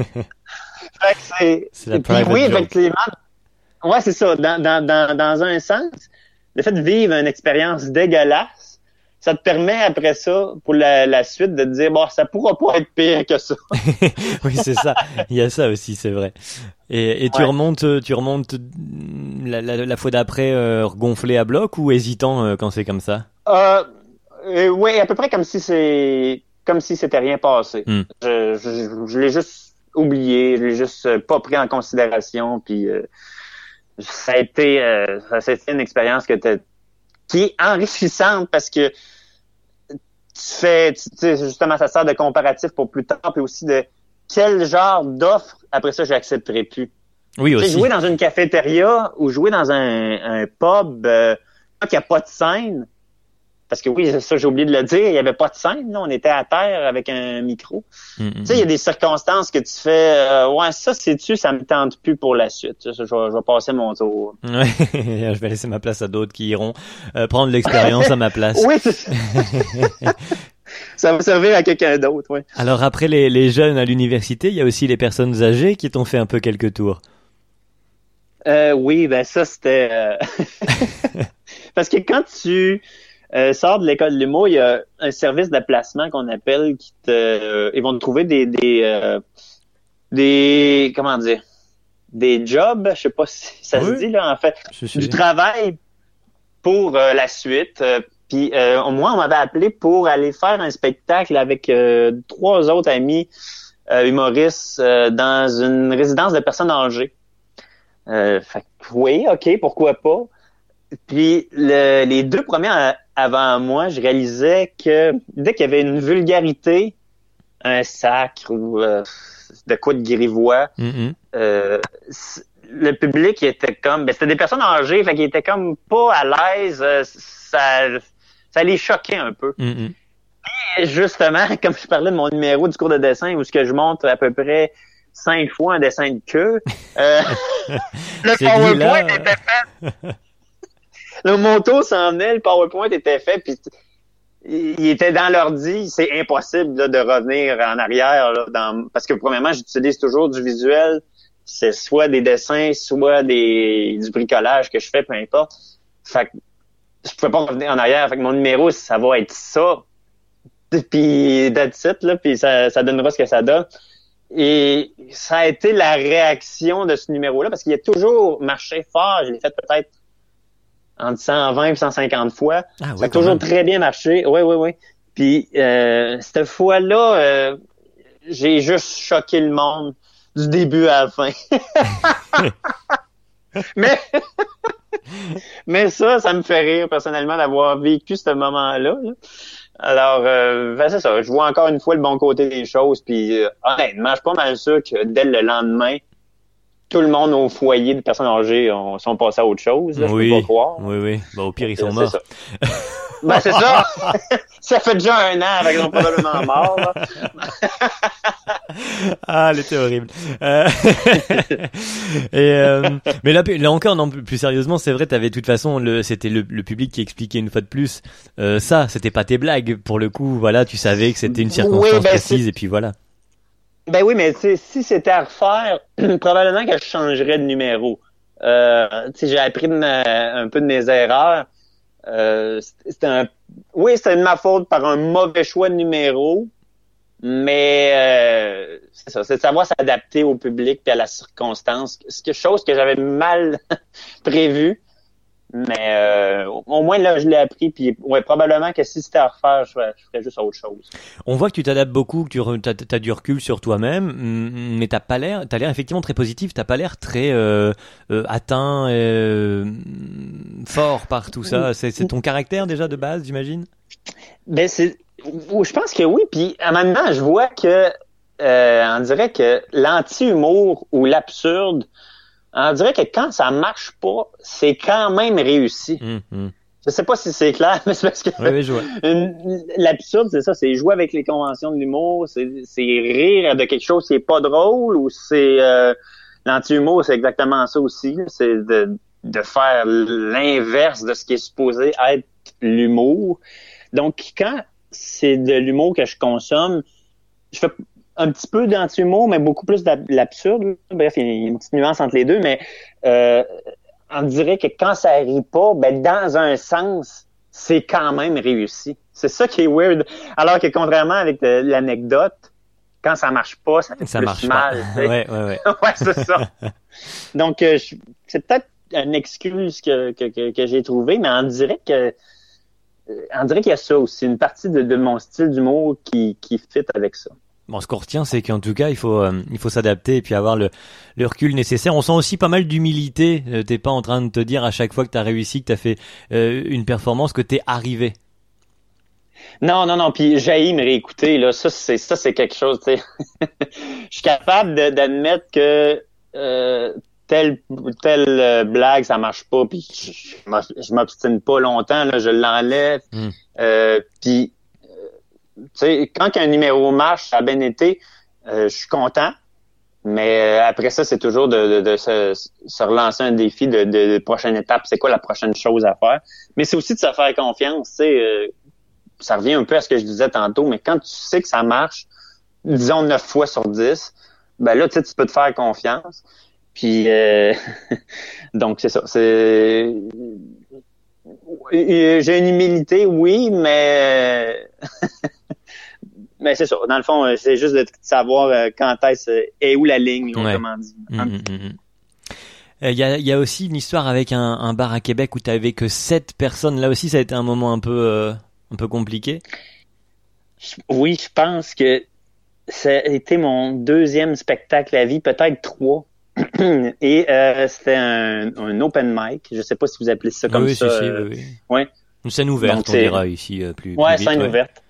fait que c'est, C'est puis oui, joke. effectivement. Ouais, c'est ça. Dans, dans, dans, dans un sens, le fait de vivre une expérience dégueulasse, ça te permet après ça, pour la, la suite, de te dire, bon, ça pourra pas être pire que ça. oui, c'est ça. Il y a ça aussi, c'est vrai. Et, et tu remontes, tu remontes la, la, la fois d'après euh, gonflé à bloc ou hésitant euh, quand c'est comme ça? Euh, euh, oui, à peu près comme si c'est comme si c'était rien passé. Hmm. Je, je, je l'ai juste oublié, je l'ai juste euh, pas pris en considération, puis euh, ça a été euh, ça a été une expérience que qui est enrichissante parce que tu fais, tu sais, justement, ça sert de comparatif pour plus tard, puis aussi de quel genre d'offre après ça j'accepterai plus. Oui aussi. jouer dans une cafétéria ou jouer dans un, un pub euh, qui a pas de scène, parce que oui, ça, j'ai oublié de le dire, il n'y avait pas de scène, là, on était à terre avec un micro. Mm, Tu sais, il y a des circonstances que tu fais, euh, ouais, ça, c'est-tu, ça me tente plus pour la suite. Ça, je, vais, je vais passer mon tour. Ouais, je vais laisser ma place à d'autres qui iront euh, prendre l'expérience à ma place. Oui, ça. va servir à quelqu'un d'autre, oui. Alors après les, les jeunes à l'université, il y a aussi les personnes âgées qui t'ont fait un peu quelques tours. Euh, oui, ben ça, c'était... euh, Parce que quand tu euh, sors de l'école de l'humour, il y a un service de placement qu'on appelle qui te... euh, ils vont te trouver des... des, euh, des comment dire? Des jobs, je sais pas si ça se dit, là, en fait. Du travail pour euh, la suite. Euh, Puis euh, moi, on m'avait appelé pour aller faire un spectacle avec euh, trois autres amis euh, humoristes euh, dans une résidence de personnes âgées. Euh, fait oui, ok, pourquoi pas. Puis le- les deux premiers avant moi, je réalisais que dès qu'il y avait une vulgarité, un sacre ou euh, de quoi de grivois, Mhm. euh, le public était comme ben c'était des personnes âgées fait qu'ils étaient comme pas à l'aise euh, ça ça les choquait un peu Mhm. Et justement comme je parlais de mon numéro du cours de dessin où ce que je montre à peu près cinq fois un dessin de queue euh, le PowerPoint était fait le moto s'en venait le PowerPoint était fait puis il était dans l'ordi, c'est impossible là, de revenir en arrière parce que premièrement, j'utilise toujours du visuel, c'est soit des dessins, soit des du bricolage que je fais, peu importe. Fait que je pouvais pas revenir en arrière. Fait que mon numéro, ça va être ça. Puis that's it, là, puis ça donnera ce que ça donne. Et ça a été la réaction de ce numéro-là, parce qu'il a toujours marché fort. Je l'ai fait peut-être entre 120 et 150 fois. Ah Ça oui, a quand toujours même. très bien marché. Oui, oui, oui. Puis euh, cette fois-là, euh, j'ai juste choqué le monde du début à la fin. mais mais ça, ça me fait rire personnellement d'avoir vécu ce moment-là. là. Alors, euh, ben, c'est ça. Je vois encore une fois le bon côté des choses. Puis euh, honnêtement, je suis pas mal sûr que dès le lendemain, tout le monde au foyer de personnes âgées ont, sont passés à autre chose. Là, Je oui, peux pas croire. oui, oui. Bah, au pire, ils sont morts. ben, c'est ça. ça fait déjà un an avec ils sont probablement morts. Ah, elle était horrible. Euh, et euh, mais là, là encore, non, plus plus sérieusement, c'est vrai, t'avais de toute façon, le, c'était le, le public qui expliquait une fois de plus euh, ça. C'était pas tes blagues. Pour le coup, voilà, tu savais que c'était une circonstance Oui, ben, précise, et puis voilà. Ben oui, mais si c'était à refaire, probablement que je changerais de numéro. Euh, j'ai appris de ma- un peu de mes erreurs. Euh, c'était un, oui, c'était de ma faute par un mauvais choix de numéro, mais euh, c'est ça, c'est de savoir s'adapter au public et à la circonstance. C'est quelque chose que j'avais mal prévu, mais euh, au moins là, je l'ai appris. Puis ouais, probablement que si c'était à refaire, je ferais, je ferais juste autre chose. On voit que tu t'adaptes beaucoup, que tu t'as du recul sur toi-même, mais t'as pas l'air, t'as l'air effectivement très positif. T'as pas l'air très euh, euh, atteint, euh, fort par tout ça. C'est, ton caractère déjà de base, j'imagine? Ben c'est, je pense que oui. Puis à maintenant, je vois que euh, on dirait que l'anti-humour ou l'absurde, on dirait que quand ça marche pas, c'est quand même réussi. Hum, hum. Je sais pas si c'est clair, mais c'est parce que Oui, oui, l'absurde, c'est ça, c'est jouer avec les conventions de l'humour, c'est rire de quelque chose qui est pas drôle ou c'est euh, l'anti-humour, c'est exactement ça aussi. C'est de, de faire l'inverse de ce qui est supposé être l'humour. Donc, quand c'est de l'humour que je consomme, je fais un petit peu d'anti-humour, mais beaucoup plus de l'absurde. Bref, il y a une petite nuance entre les deux, mais euh, on dirait que quand ça arrive pas, ben dans un sens, c'est quand même réussi. C'est ça qui est weird. Alors que contrairement avec le- l'anecdote, quand ça marche pas, ça fait Ça plus marche mal. pas. ouais, ouais, ouais. ouais, c'est ça. Donc, euh, c'est peut-être une excuse que, que, que, que j'ai trouvé, mais on dirait que euh, on dirait qu'il y a ça aussi, une partie de, de mon style d'humour qui, qui fit avec ça. Bon, ce qu'on retient, c'est qu'en tout cas, il faut, euh, il faut s'adapter et puis avoir le, le recul nécessaire. On sent aussi pas mal d'humilité. Euh, t'es pas en train de te dire à chaque fois que t'as réussi, que t'as fait euh, une performance, que t'es arrivé. Non, non, non. Puis j'ai me réécouter là. Ça, c'est ça, c'est quelque chose. Tu sais, je suis capable d'admettre que euh, telle telle blague ça marche pas puis je, m'obstine pas longtemps là je l'enlève Mm. euh, puis sais quand un numéro marche ça a bien été euh, je suis content. Mais euh, après ça c'est toujours de, de, de se, se relancer un défi de, de, prochaine étape. C'est quoi la prochaine chose à faire? Mais c'est aussi de se faire confiance euh, ça revient un peu à ce que je disais tantôt mais quand tu sais que ça marche disons 9 fois sur 10 ben là tu peux te faire confiance. Puis euh, donc c'est ça. C'est Euh, j'ai une humilité, oui, mais mais c'est ça. Dans le fond, euh, c'est juste de savoir euh, quand est-ce et où la ligne, Ouais. autrement dit. Mm, mm, mm, mm. Euh, Il y, a, il y a aussi une histoire avec un, un bar à Québec où tu avais que 7 personnes. Là aussi, ça a été un moment un peu, euh, un peu compliqué. Oui, je pense que ça a été mon deuxième spectacle à vie, peut-être trois. Et euh, c'était un, un open mic. Je sais pas si vous appelez ça comme oui, ça. si, si, euh, oui, oui. ouais. Une scène ouverte, Donc, on dira ici euh, plus, Ouais, plus vite, scène ouais. ouverte.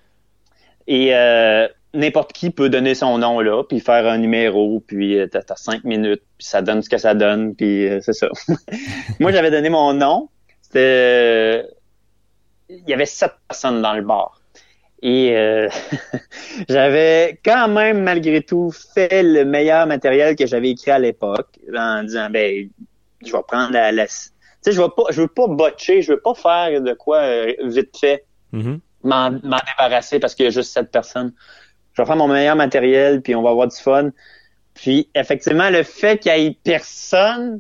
Et euh, n'importe qui peut donner son nom là, puis faire un numéro, puis euh, t'as cinq minutes, puis ça donne ce que ça donne, puis euh, c'est ça. Moi, j'avais donné mon nom. C'était, euh, il y avait sept personnes dans le bar. Et euh, j'avais quand même, malgré tout, fait le meilleur matériel que j'avais écrit à l'époque, en disant, ben, je vais prendre la, la- tu sais, je je veux pas botcher, je veux pas faire de quoi vite fait Mhm. m'en m'en débarrasser parce qu'il y a juste sept personnes. Je vais faire mon meilleur matériel, puis on va avoir du fun. Puis effectivement, le fait qu'il y ait personne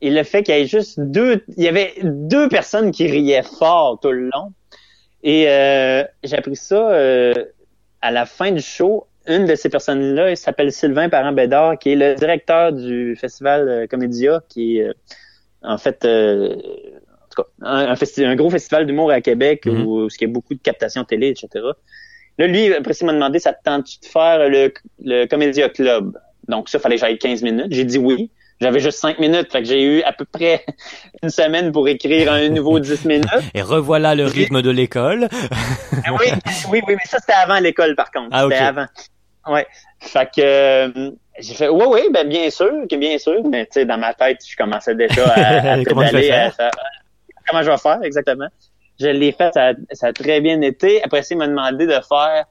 et le fait qu'il y ait juste deux, il y avait deux personnes qui riaient fort tout le long. Et euh, j'ai appris ça euh, à la fin du show. Une de ces personnes-là, il s'appelle Sylvain Parent-Bédard, qui est le directeur du festival euh, Comédia, qui est euh, en fait euh, tout cas, un, un, festi- un gros festival d'humour à Québec Mhm. où, où il y a beaucoup de captations télé, etc. Là, lui, après, il m'a demandé, ça te tente-tu de faire le, le Comédia Club? Donc, ça, fallait que j'aille 15 minutes. J'ai dit oui. J'avais juste 5 minutes, fait que j'ai eu à peu près une semaine pour écrire un nouveau 10 minutes. Et revoilà le rythme de l'école. Ah oui, oui, oui, mais ça, c'était avant l'école, par contre. Ah, ok. C'était avant. Ouais. Fait que euh, j'ai fait oui, oui, ben bien sûr, bien sûr, mais tu sais, dans ma tête, je commençais déjà à, à pédaler, à- comment je vais faire, exactement. Je l'ai fait, ça, a- ça a très bien été. Après ça, il m'a demandé de faire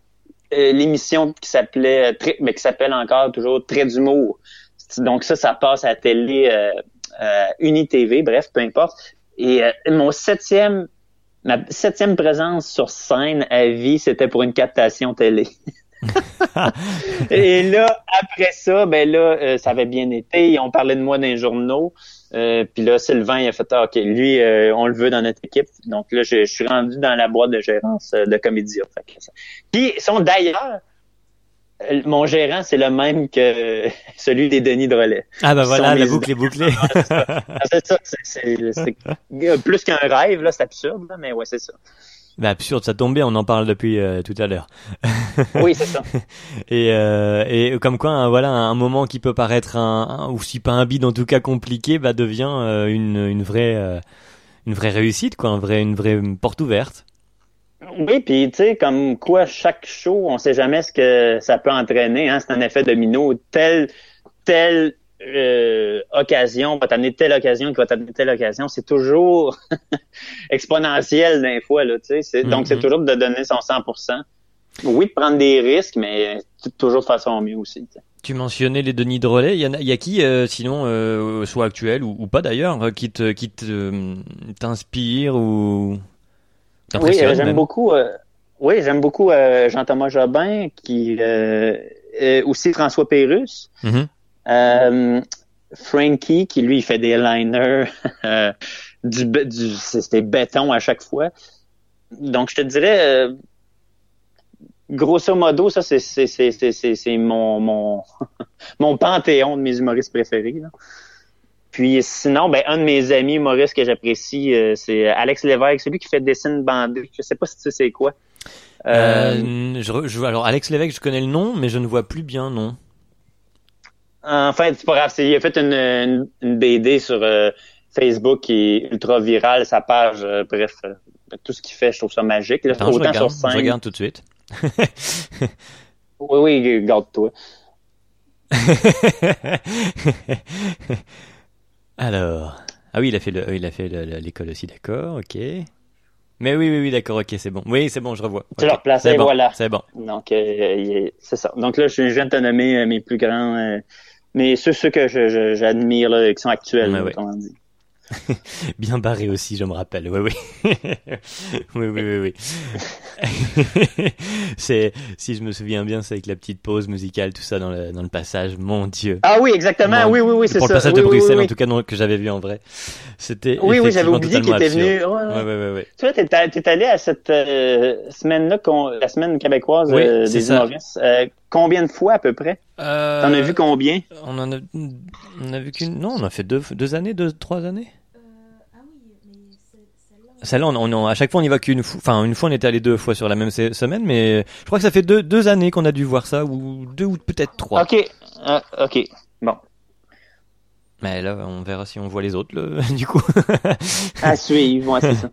euh, l'émission qui s'appelait, euh, mais qui s'appelle encore toujours Trait d'humour. Donc ça, ça passe à la télé euh, euh, UniTV, bref, peu importe. Et mon septième Ma septième présence sur scène à vie, c'était pour une captation télé. Et là, après ça, ben là, euh, ça avait bien été. On parlait de moi dans les journaux. Euh, puis là, Sylvain, il a fait, ah, OK, lui, euh, on le veut dans notre équipe. Donc là, je, je suis rendu dans la boîte de gérance euh, de Comédia. Puis, sont d'ailleurs, euh, mon gérant, c'est le même que celui des Denis Drolet. Ah Ils voilà, la les- boucle est bouclée. Ah, c'est ça, c'est plus qu'un rêve, là, c'est absurde, là, mais ouais, c'est ça. Bah absurde, ça tombe bien, on en parle depuis euh, tout à l'heure. Oui, c'est ça. Et, euh, et comme quoi, un, voilà, un moment qui peut paraître un, un- ou si pas un bide en tout cas compliqué, bah devient euh, une, une vraie, euh, une vraie réussite, quoi, un vrai, une vraie porte ouverte. Oui, puis tu sais, comme quoi chaque show, on sait jamais ce que ça peut entraîner. Hein? C'est un effet domino. Telle, telle euh, occasion va t'amener telle occasion qui va t'amener telle occasion. C'est toujours exponentiel d'un fois, là, tu sais. C'est- Donc, c'est Mhm. toujours de donner son 100%. Oui, de prendre des risques, mais t- toujours de faire son mieux aussi. tu sais. Tu mentionnais les Denis Drolet. Il y, en a, il y a qui, euh, sinon, euh, soit actuel ou, ou pas d'ailleurs, euh, qui te, qui te, euh, t'inspire ou Oui, euh, j'aime beaucoup. euh, oui, j'aime beaucoup euh, Jean-Thomas Jobin, qui euh, euh, aussi François Pérusse. Mhm. Euh, Frankie, qui lui, il fait des liners euh, c'était béton à chaque fois. Donc, je te dirais, euh, grosso modo, ça, c'est, mon, mon, mon panthéon de mes humoristes préférés. Puis sinon, ben, un de mes amis humoristes que j'apprécie, c'est Alex Lévesque, celui qui fait dessine bandé. Je sais pas si tu sais c'est quoi. Alors Alex Lévesque, je connais le nom, mais je ne vois plus bien, non. En fait, c'est pas grave. c'est- Il a fait une, une, une BD sur euh, Facebook qui est ultra virale, sa page. euh, bref, euh, tout ce qu'il fait, je trouve ça magique. Là, Attends, je regarde, sur je scène. regarde tout de suite. Oui, oui, garde-toi. Alors, ah oui, il a fait le, il a fait le- le- l'école aussi, d'accord, ok. Mais oui, oui, oui, d'accord, ok, c'est bon. Oui, c'est bon, je revois. Tu Ok, le replaces, c'est et bon, voilà. C'est bon. Donc, euh, c'est ça. Donc là, je viens de te nommer mes plus grands, mais ceux, ceux que j'admire, là, qui sont actuels, Ouais, ouais. comment on dit. Bien barré aussi, je me rappelle. Oui, oui. oui, oui, oui, oui. c'est, si je me souviens bien, c'est avec la petite pause musicale, tout ça dans le, dans le passage. Mon Dieu. Ah oui, exactement. Mon- oui, oui, oui, c'est Pour ça. le passage oui, de Bruxelles, oui, en tout cas, non, que j'avais vu en vrai. C'était. Oui, oui, j'avais oublié qu'il était venu. Ouais, ouais. Ouais, ouais, ouais, ouais. Tu vois, t'es, t'es allé à cette euh, semaine-là, la semaine québécoise Oui, euh, c'est des ça. humoristes. Euh, combien de fois à peu près? Euh, T'en as vu combien? On en a, on a vu qu'une. Non, on a fait deux, deux années, deux, trois années. ah oui, mais c'est- celle-là. On, on, on- à chaque fois, on y va qu'une fois. Enfin, une fois, on était allé deux fois sur la même se- semaine, mais je crois que ça fait deux, deux années qu'on a dû voir ça, ou deux ou peut-être trois. Ok, Ah, ok. Bon, Mais là, on verra si on voit les autres, le- du coup. à suivre, ouais, c'est ça.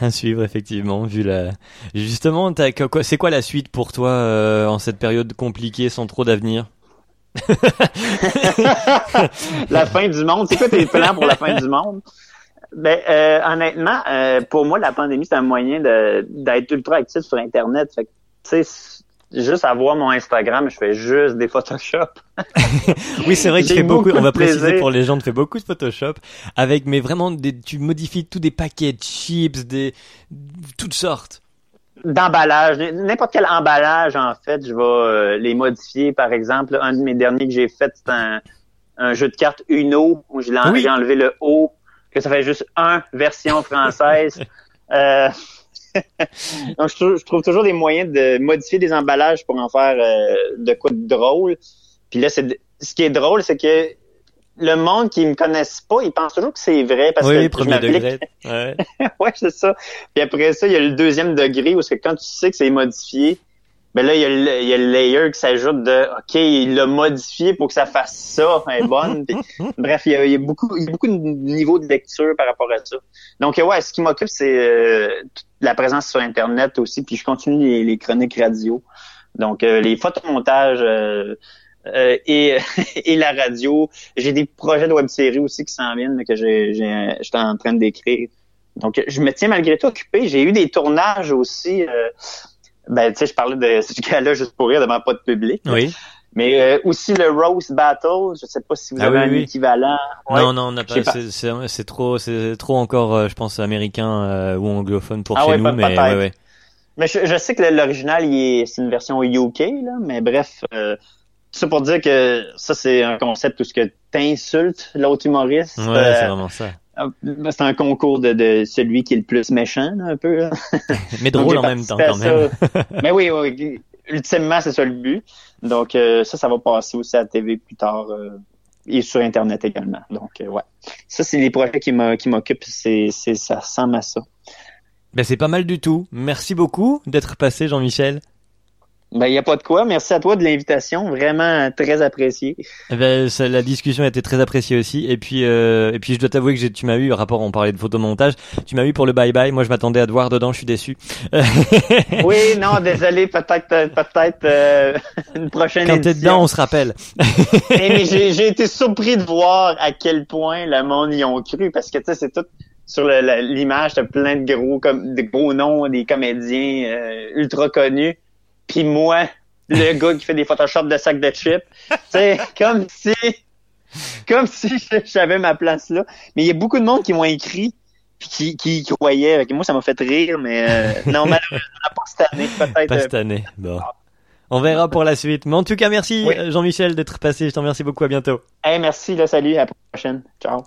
à suivre, effectivement, vu la. Justement, c'est quoi la suite pour toi euh, en cette période compliquée, sans trop d'avenir? La fin du monde. C'est quoi tes plans pour la fin du monde? Ben, euh, honnêtement, euh, pour moi, la pandémie, c'est un moyen de, d'être ultra actif sur Internet. Fait que, juste avoir mon Instagram, je fais juste des Photoshop. Oui, c'est vrai que tu fais beaucoup. On va préciser plaisir. pour les gens, tu fais beaucoup de Photoshop avec, mais vraiment, des, tu modifies tous des paquets de chips, des toutes sortes. D'emballage, n'importe quel emballage, en fait, je vais euh, les modifier. Par exemple, un de mes derniers que j'ai fait, c'est un, un jeu de cartes Uno où j'ai, en- Oui. j'ai enlevé le O, que ça fait juste un version française. Euh, Donc, je, trou- je trouve toujours des moyens de modifier des emballages pour en faire euh, de quoi de drôle. Puis là, c'est ce qui est drôle, c'est que le monde qui me connaisse pas, ils pensent toujours que c'est vrai parce oui, que oui, je premier degré. Ouais. ouais, c'est ça. Puis après ça, il y a le deuxième degré où c'est quand tu sais que c'est modifié, ben là, il y a le, il y a le layer qui s'ajoute de OK, il l'a modifié pour que ça fasse ça, elle est bonne. Puis, bref, il y, a, il y a beaucoup il y a beaucoup de niveaux de lecture par rapport à ça. Donc ouais, ce qui m'occupe, c'est euh, la présence sur Internet aussi, puis je continue les, chroniques radio. Donc euh, les photomontages euh, euh, et, et la radio. J'ai des projets de web-série aussi qui s'en viennent, là, que j'étais en train d'écrire. Donc, je me tiens malgré tout occupé. J'ai eu des tournages aussi. euh, ben, tu sais, je parlais de ce gars-là juste pour rire devant pas de public. Oui. Mais euh, aussi le Roast Battle. Je sais pas si vous Ah avez oui, un oui. équivalent. Ouais. Non, non, on n'a pas. pas. C'est, trop, c'est trop encore, euh, je pense, américain euh, ou anglophone pour Ah chez ouais, nous, peut- mais ouais, ouais. Mais je, je sais que l'original, c'est une version UK, là. Mais bref, euh, ça pour dire que ça, c'est un concept où ce que t'insultes l'autre humoriste. Ouais, euh, c'est vraiment ça. Ah, C'est un concours de, de celui qui est le plus méchant, là, un peu. là. Mais drôle en même temps, quand même. Mais oui, oui, ultimement, c'est ça le but. Donc, euh, ça, ça va passer aussi à la TV plus tard euh, et sur Internet également. Donc, euh, ouais. Ça, c'est les projets qui m'occupent. C'est, ça ressemble à ça. Ben, c'est pas mal du tout. Merci beaucoup d'être passé, Jean-Michel. Ben, il n'y a pas de quoi. Merci à toi de l'invitation. Vraiment très apprécié. Eh Ben, ça- la discussion a été très appréciée aussi. Et puis, euh, et puis, je dois t'avouer que j'ai- tu m'as eu, rapport, on parlait de photomontage, tu m'as eu pour le bye bye. Moi, je m'attendais à te voir dedans, je suis déçu. Oui, non, désolé. Peut-être, euh, peut-être euh, une prochaine Quand t'es dedans, on se rappelle. Mais j'ai été surpris de voir à quel point le monde y ont cru parce que tu sais c'est tout sur l'image t'as plein de gros comme des gros noms des comédiens euh, ultra connus puis moi le gars qui fait des photoshop de sacs de chips sais comme si comme si j'avais ma place là mais il y a beaucoup de monde qui m'ont écrit puis qui, qui croyaient moi ça m'a fait rire mais euh, non malheureusement pas cette année peut-être Pas euh, cette année. Bon. On verra pour la suite. Mais en tout cas, merci, Oui. euh, Jean-Michel, d'être passé. Je t'en remercie beaucoup. À bientôt. hey, merci là salut à la prochaine ciao